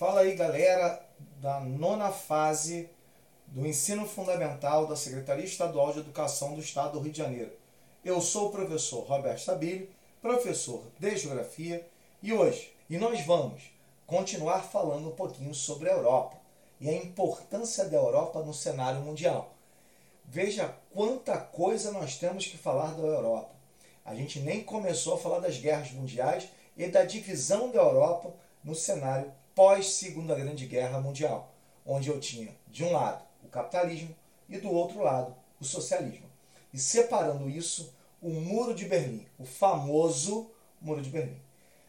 Fala aí, galera da nona fase do ensino fundamental da Secretaria Estadual de Educação do Estado do Rio de Janeiro. Eu sou o professor Roberto Stabile, professor de Geografia, e hoje e nós vamos continuar falando um pouquinho sobre a Europa e a importância da Europa no cenário mundial. Veja quanta coisa nós temos que falar da Europa. A gente nem começou a falar das guerras mundiais e da divisão da Europa no cenário pós-Segunda Grande Guerra Mundial, onde eu tinha, de um lado, o capitalismo e do outro lado, o socialismo. E separando isso, o Muro de Berlim, o famoso Muro de Berlim.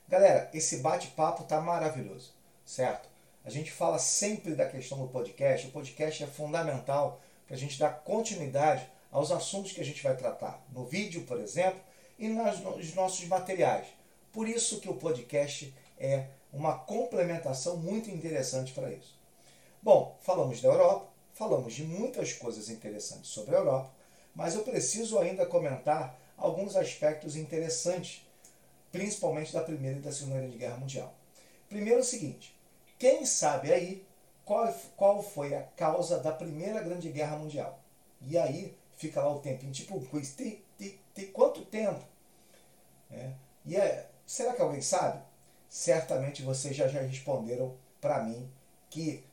Galera, esse bate-papo tá maravilhoso, certo? A gente fala sempre da questão do podcast. O podcast é fundamental para a gente dar continuidade aos assuntos que a gente vai tratar no vídeo, por exemplo, e nos nossos materiais. Por isso que o podcast é uma complementação muito interessante para isso. Bom, falamos da Europa, falamos de muitas coisas interessantes sobre a Europa, mas eu preciso ainda comentar alguns aspectos interessantes, principalmente da Primeira e da Segunda Guerra Mundial. Primeiro é o seguinte, quem sabe aí qual, qual foi a causa da Primeira Grande Guerra Mundial? E aí fica lá o tempinho, tipo tem, tem, tem quanto tempo? É. E é, será que alguém sabe? Certamente vocês já, já responderam para mim que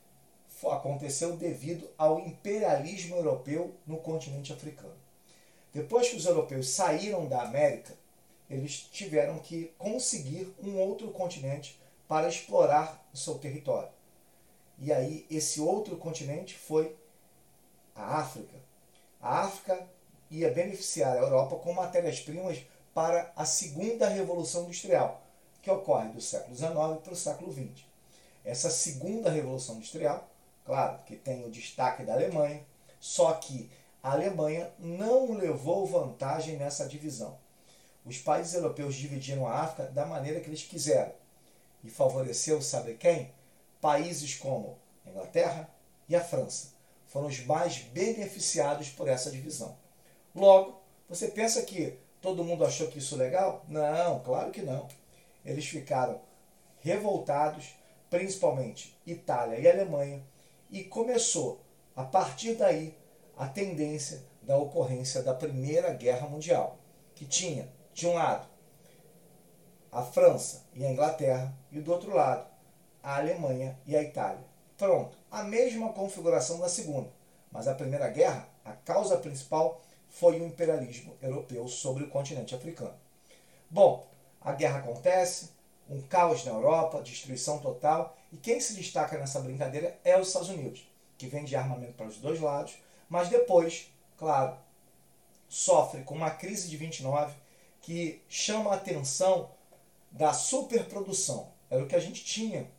aconteceu devido ao imperialismo europeu no continente africano. Depois que os europeus saíram da América, eles tiveram que conseguir um outro continente para explorar o seu território. E aí, esse outro continente foi a África. A África ia beneficiar a Europa com matérias-primas para a segunda revolução industrial, que ocorre do século XIX para o século XX. Essa segunda revolução industrial, claro, que tem o destaque da Alemanha, só que a Alemanha não levou vantagem nessa divisão. Os países europeus dividiram a África da maneira que eles quiseram. E favoreceu, sabe quem? Países como a Inglaterra e a França. Foram os mais beneficiados por essa divisão. Logo, você pensa que todo mundo achou que isso legal? Não, claro que não eles ficaram revoltados, principalmente Itália e Alemanha, e começou, a partir daí, a tendência da ocorrência da Primeira Guerra Mundial, que tinha, de um lado, a França e a Inglaterra, e do outro lado, a Alemanha e a Itália. Pronto, a mesma configuração da Segunda, mas a Primeira Guerra, a causa principal foi o imperialismo europeu sobre o continente africano. Bom, a guerra acontece, um caos na Europa, destruição total, e quem se destaca nessa brincadeira é os Estados Unidos, que vende armamento para os dois lados, mas depois, claro, sofre com uma crise de 29 que chama a atenção da superprodução. Era o que a gente tinha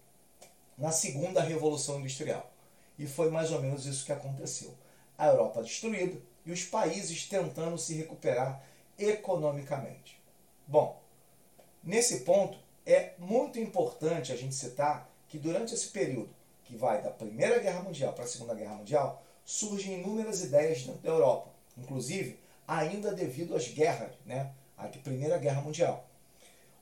na segunda revolução industrial. E foi mais ou menos isso que aconteceu. A Europa destruída e os países tentando se recuperar economicamente. Bom, Nesse ponto, é muito importante a gente citar que durante esse período, que vai da Primeira Guerra Mundial para a Segunda Guerra Mundial, surgem inúmeras ideias dentro da Europa, inclusive ainda devido às guerras, né? a Primeira Guerra Mundial.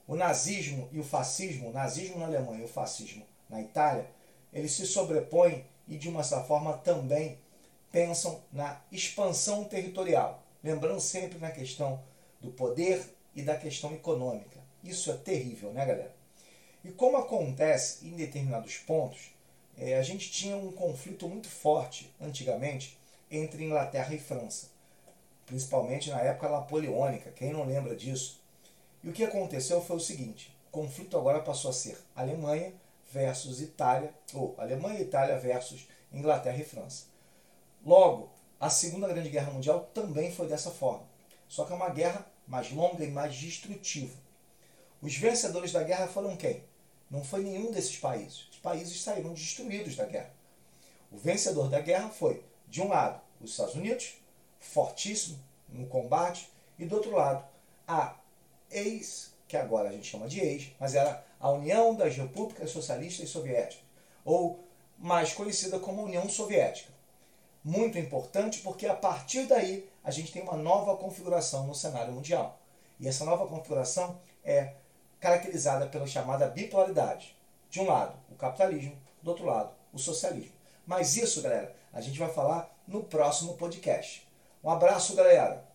O nazismo e o fascismo, o nazismo na Alemanha e o fascismo na Itália, eles se sobrepõem e de uma certa forma também pensam na expansão territorial, lembrando sempre na questão do poder e da questão econômica. Isso é terrível, né, galera? E como acontece em determinados pontos, é, a gente tinha um conflito muito forte antigamente entre Inglaterra e França, principalmente na época napoleônica, quem não lembra disso? E o que aconteceu foi o seguinte: o conflito agora passou a ser Alemanha versus Itália, ou Alemanha e Itália versus Inglaterra e França. Logo, a Segunda Grande Guerra Mundial também foi dessa forma, só que é uma guerra mais longa e mais destrutiva. Os vencedores da guerra foram quem? Não foi nenhum desses países. Os países saíram destruídos da guerra. O vencedor da guerra foi, de um lado, os Estados Unidos, fortíssimo no combate, e do outro lado, a ex, que agora a gente chama de ex, mas era a União das Repúblicas Socialistas Soviéticas, ou mais conhecida como União Soviética. Muito importante porque a partir daí a gente tem uma nova configuração no cenário mundial. E essa nova configuração é caracterizada pela chamada bipolaridade. De um lado, o capitalismo, do outro lado, o socialismo. Mas isso, galera, a gente vai falar no próximo podcast. Um abraço, galera!